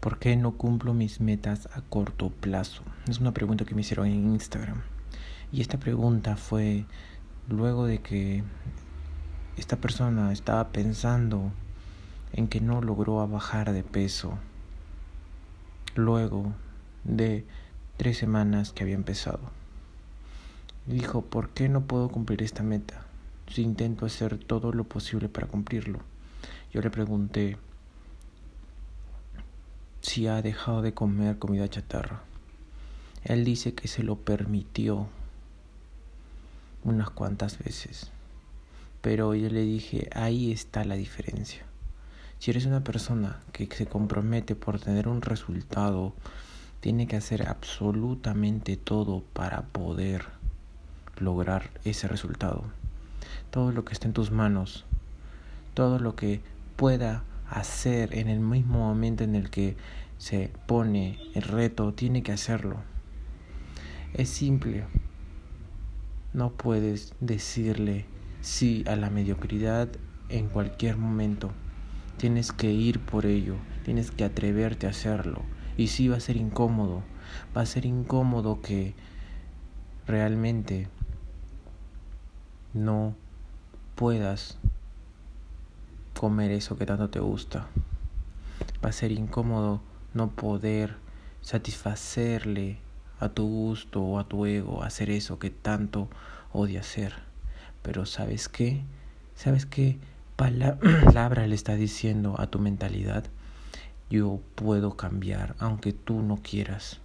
¿Por qué no cumplo mis metas a corto plazo? Es una pregunta que me hicieron en Instagram. Y esta pregunta fue luego de que esta persona estaba pensando en que no logró bajar de peso luego de tres semanas que había empezado. Dijo, ¿por qué no puedo cumplir esta meta si intento hacer todo lo posible para cumplirlo? Yo le pregunté, si ha dejado de comer comida chatarra. Él dice que se lo permitió unas cuantas veces. Pero yo le dije, ahí está la diferencia. Si eres una persona que se compromete por tener un resultado, tiene que hacer absolutamente todo para poder lograr ese resultado. Todo lo que está en tus manos, todo lo que pueda hacer en el mismo momento en el que se pone el reto, tiene que hacerlo. Es simple. No puedes decirle sí a la mediocridad en cualquier momento. Tienes que ir por ello, tienes que atreverte a hacerlo. Y sí va a ser incómodo, va a ser incómodo que realmente no puedas comer eso que tanto te gusta. Va a ser incómodo no poder satisfacerle a tu gusto o a tu ego hacer eso que tanto odia hacer. Pero ¿sabes qué? ¿Sabes qué palabra le está diciendo a tu mentalidad? Yo puedo cambiar aunque tú no quieras.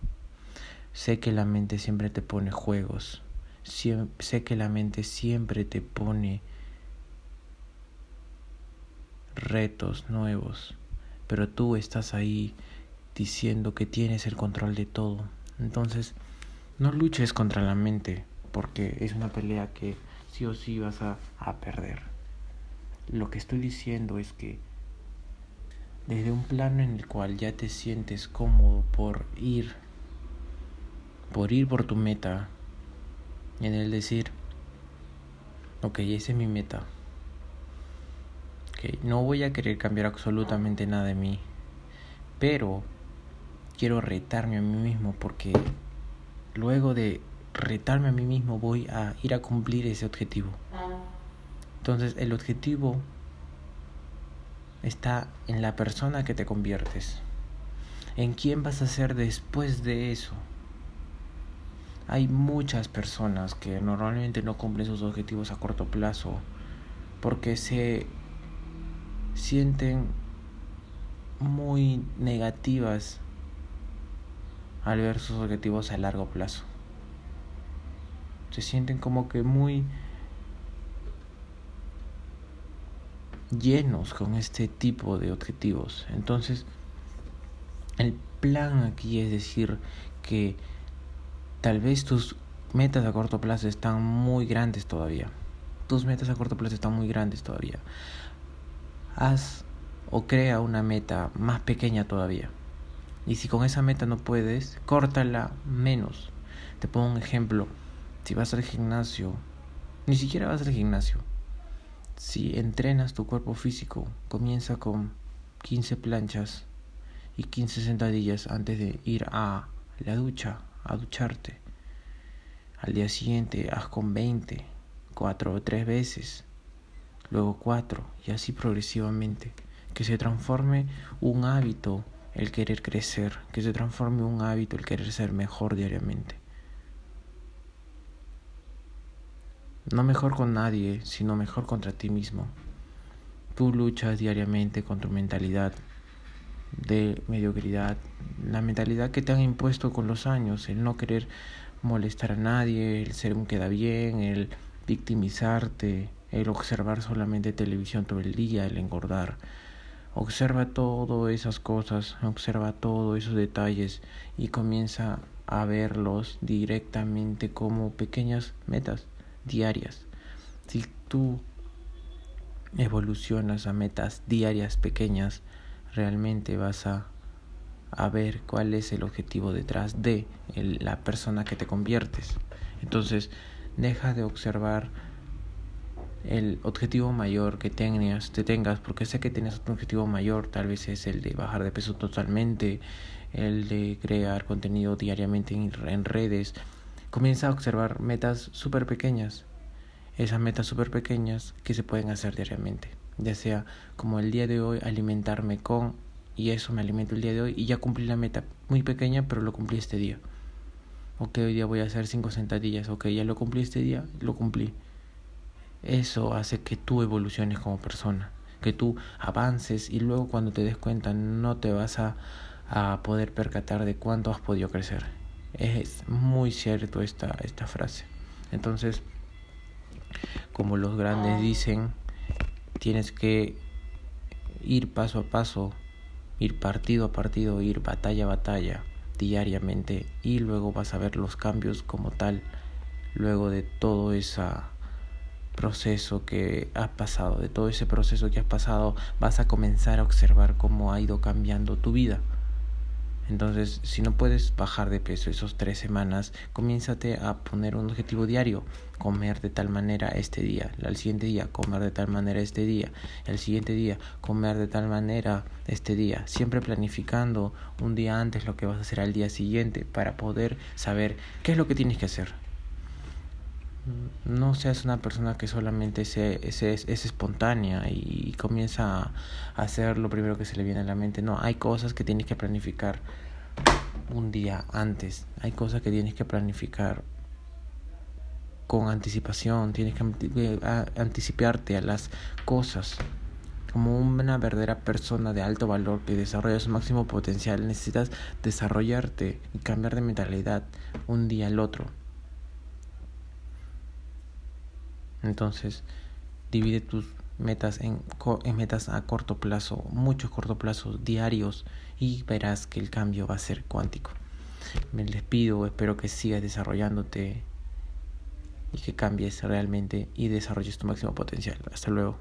Sé que la mente siempre te pone juegos. sé que la mente siempre te pone retos nuevos, pero tú estás ahí diciendo que tienes el control de todo. Entonces, no luches contra la mente, porque es una pelea que sí o sí vas a, a perder. Lo que estoy diciendo es que desde un plano en el cual ya te sientes cómodo por ir, por ir por tu meta, en el decir, ok, esa es mi meta, no voy a querer cambiar absolutamente nada de mí, pero quiero retarme a mí mismo porque luego de retarme a mí mismo voy a ir a cumplir ese objetivo. Entonces el objetivo está en la persona que te conviertes. En quién vas a ser después de eso. Hay muchas personas que normalmente no cumplen sus objetivos a corto plazo porque se sienten muy negativas al ver sus objetivos a largo plazo. Se sienten como que muy llenos con este tipo de objetivos. Entonces, el plan aquí es decir que tal vez tus metas a corto plazo están muy grandes todavía. Tus metas a corto plazo están muy grandes todavía haz o crea una meta más pequeña todavía. Y si con esa meta no puedes, córtala menos. Te pongo un ejemplo. Si vas al gimnasio, ni siquiera vas al gimnasio. Si entrenas tu cuerpo físico, comienza con 15 planchas y 15 sentadillas antes de ir a la ducha, a ducharte. Al día siguiente haz con 20, 4 o 3 veces luego cuatro, y así progresivamente. Que se transforme un hábito el querer crecer, que se transforme un hábito el querer ser mejor diariamente. No mejor con nadie, sino mejor contra ti mismo. Tú luchas diariamente con tu mentalidad de mediocridad, la mentalidad que te han impuesto con los años, el no querer molestar a nadie, el ser un queda bien, el victimizarte, el observar solamente televisión todo el día, el engordar. Observa todas esas cosas, observa todos esos detalles y comienza a verlos directamente como pequeñas metas diarias. Si tú evolucionas a metas diarias pequeñas, realmente vas a, a ver cuál es el objetivo detrás de la persona que te conviertes. Entonces, deja de observar el objetivo mayor que tengas, te tengas, porque sé que tienes otro objetivo mayor, tal vez es el de bajar de peso totalmente, el de crear contenido diariamente en, redes. Comienza a observar metas súper pequeñas, esas metas súper pequeñas que se pueden hacer diariamente, ya sea como el día de hoy alimentarme con, y eso me alimento el día de hoy, y ya cumplí la meta muy pequeña, pero lo cumplí este día. Ok, hoy día voy a hacer cinco sentadillas, ok, ya lo cumplí este día, lo cumplí eso hace que tú evoluciones como persona, que tú avances y luego cuando te des cuenta no te vas a, a poder percatar de cuánto has podido crecer. Es muy cierto esta, esta frase. Entonces, como los grandes dicen, tienes que ir paso a paso, ir partido a partido, ir batalla a batalla diariamente y luego vas a ver los cambios como tal luego de todo esa proceso que has pasado, de todo ese proceso que has pasado, vas a comenzar a observar cómo ha ido cambiando tu vida. Entonces, si no puedes bajar de peso esas tres semanas, comiénzate a poner un objetivo diario. Comer de tal manera este día, al siguiente día, comer de tal manera este día, el siguiente día, comer de tal manera este día. Siempre planificando un día antes lo que vas a hacer al día siguiente para poder saber qué es lo que tienes que hacer no seas una persona que solamente se, es, es espontánea y comienza a hacer lo primero que se le viene a la mente. No, hay cosas que tienes que planificar un día antes. Hay cosas que tienes que planificar con anticipación. Tienes que eh, anticiparte a las cosas. Como una verdadera persona de alto valor que desarrolla su máximo potencial, necesitas desarrollarte y cambiar de mentalidad un día al otro. Entonces, divide tus metas en, en, metas a corto plazo, muchos corto plazos diarios y verás que el cambio va a ser cuántico. Me despido, espero que sigas desarrollándote y que cambies realmente y desarrolles tu máximo potencial. Hasta luego.